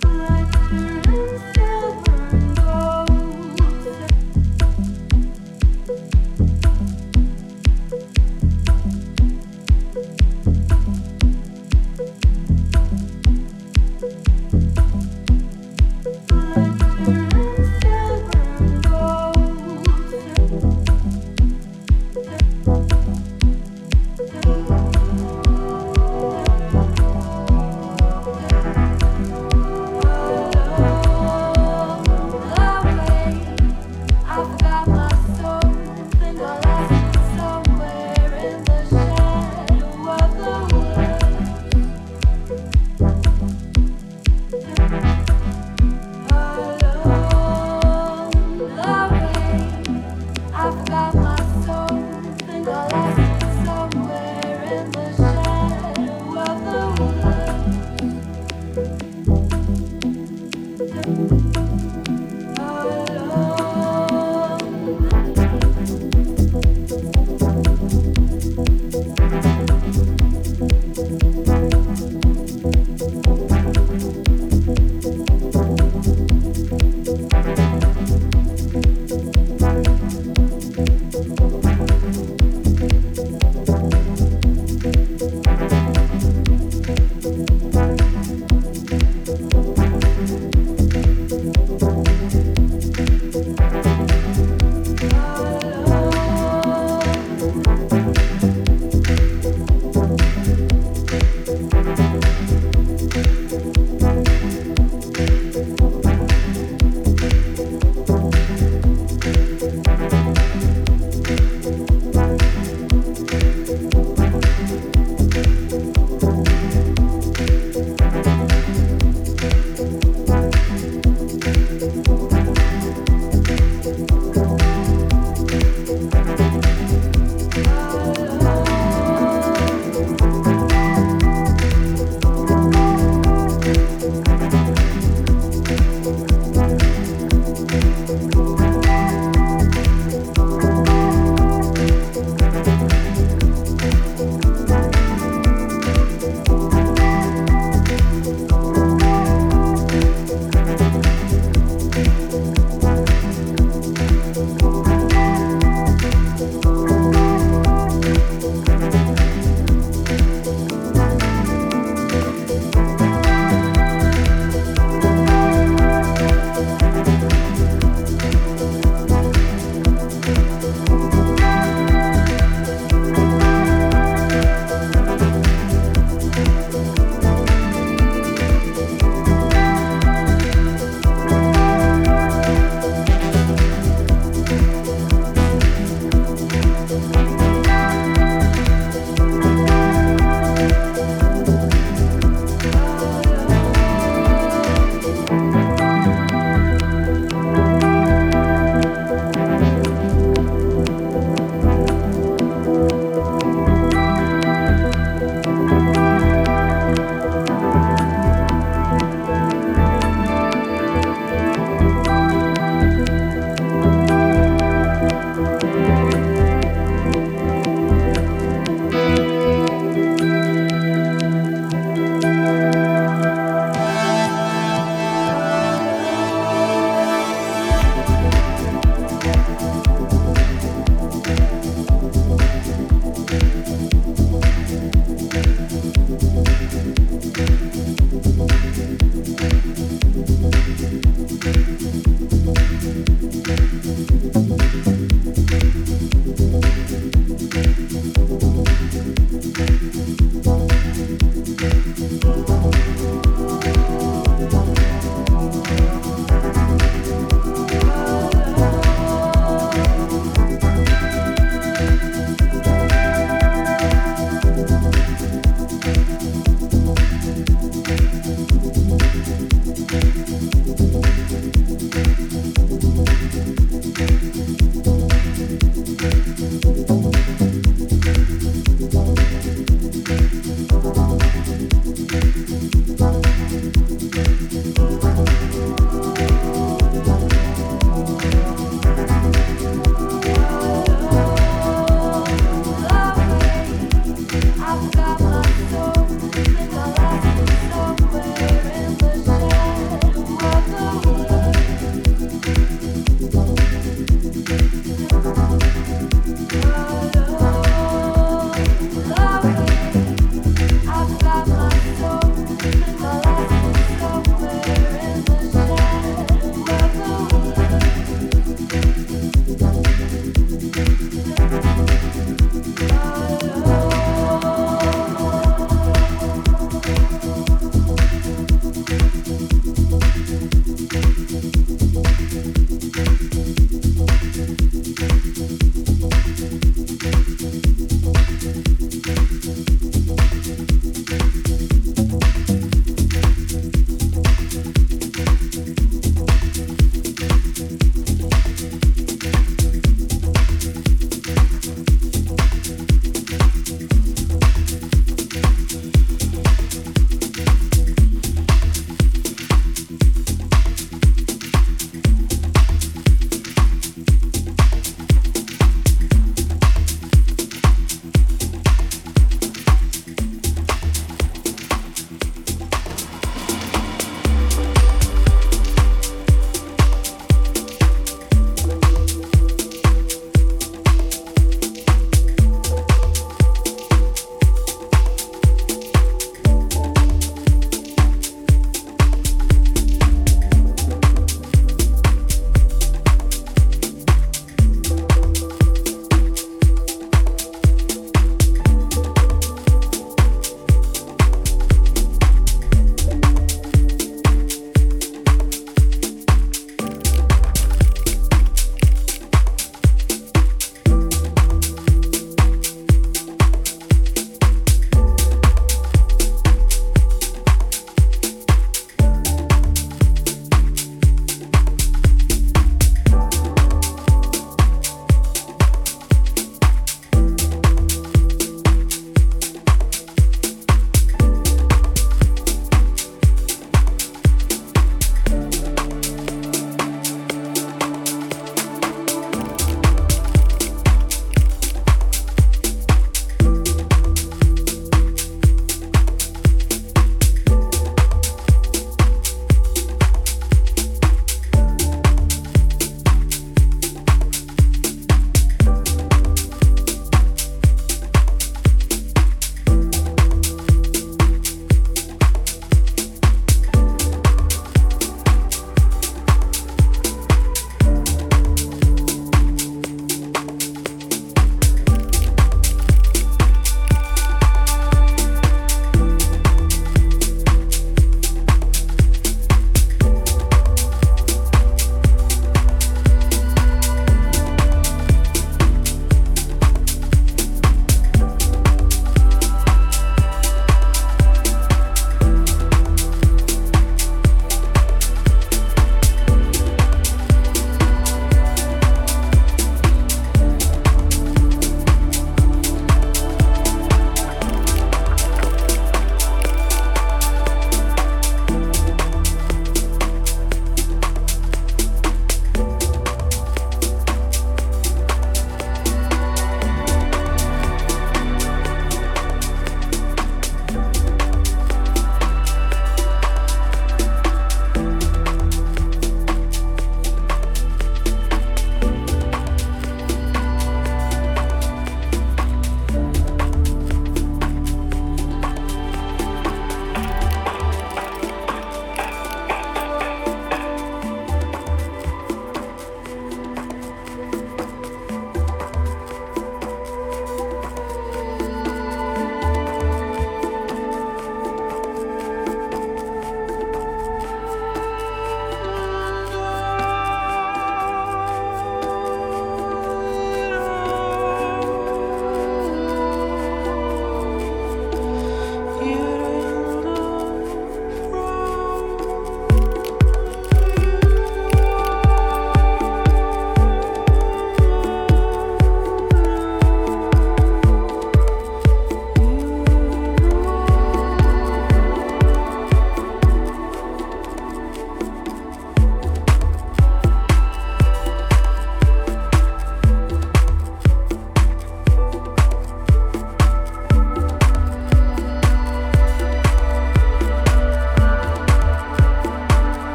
Bye.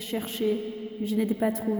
Cherché, mais je n'ai pas trouvé.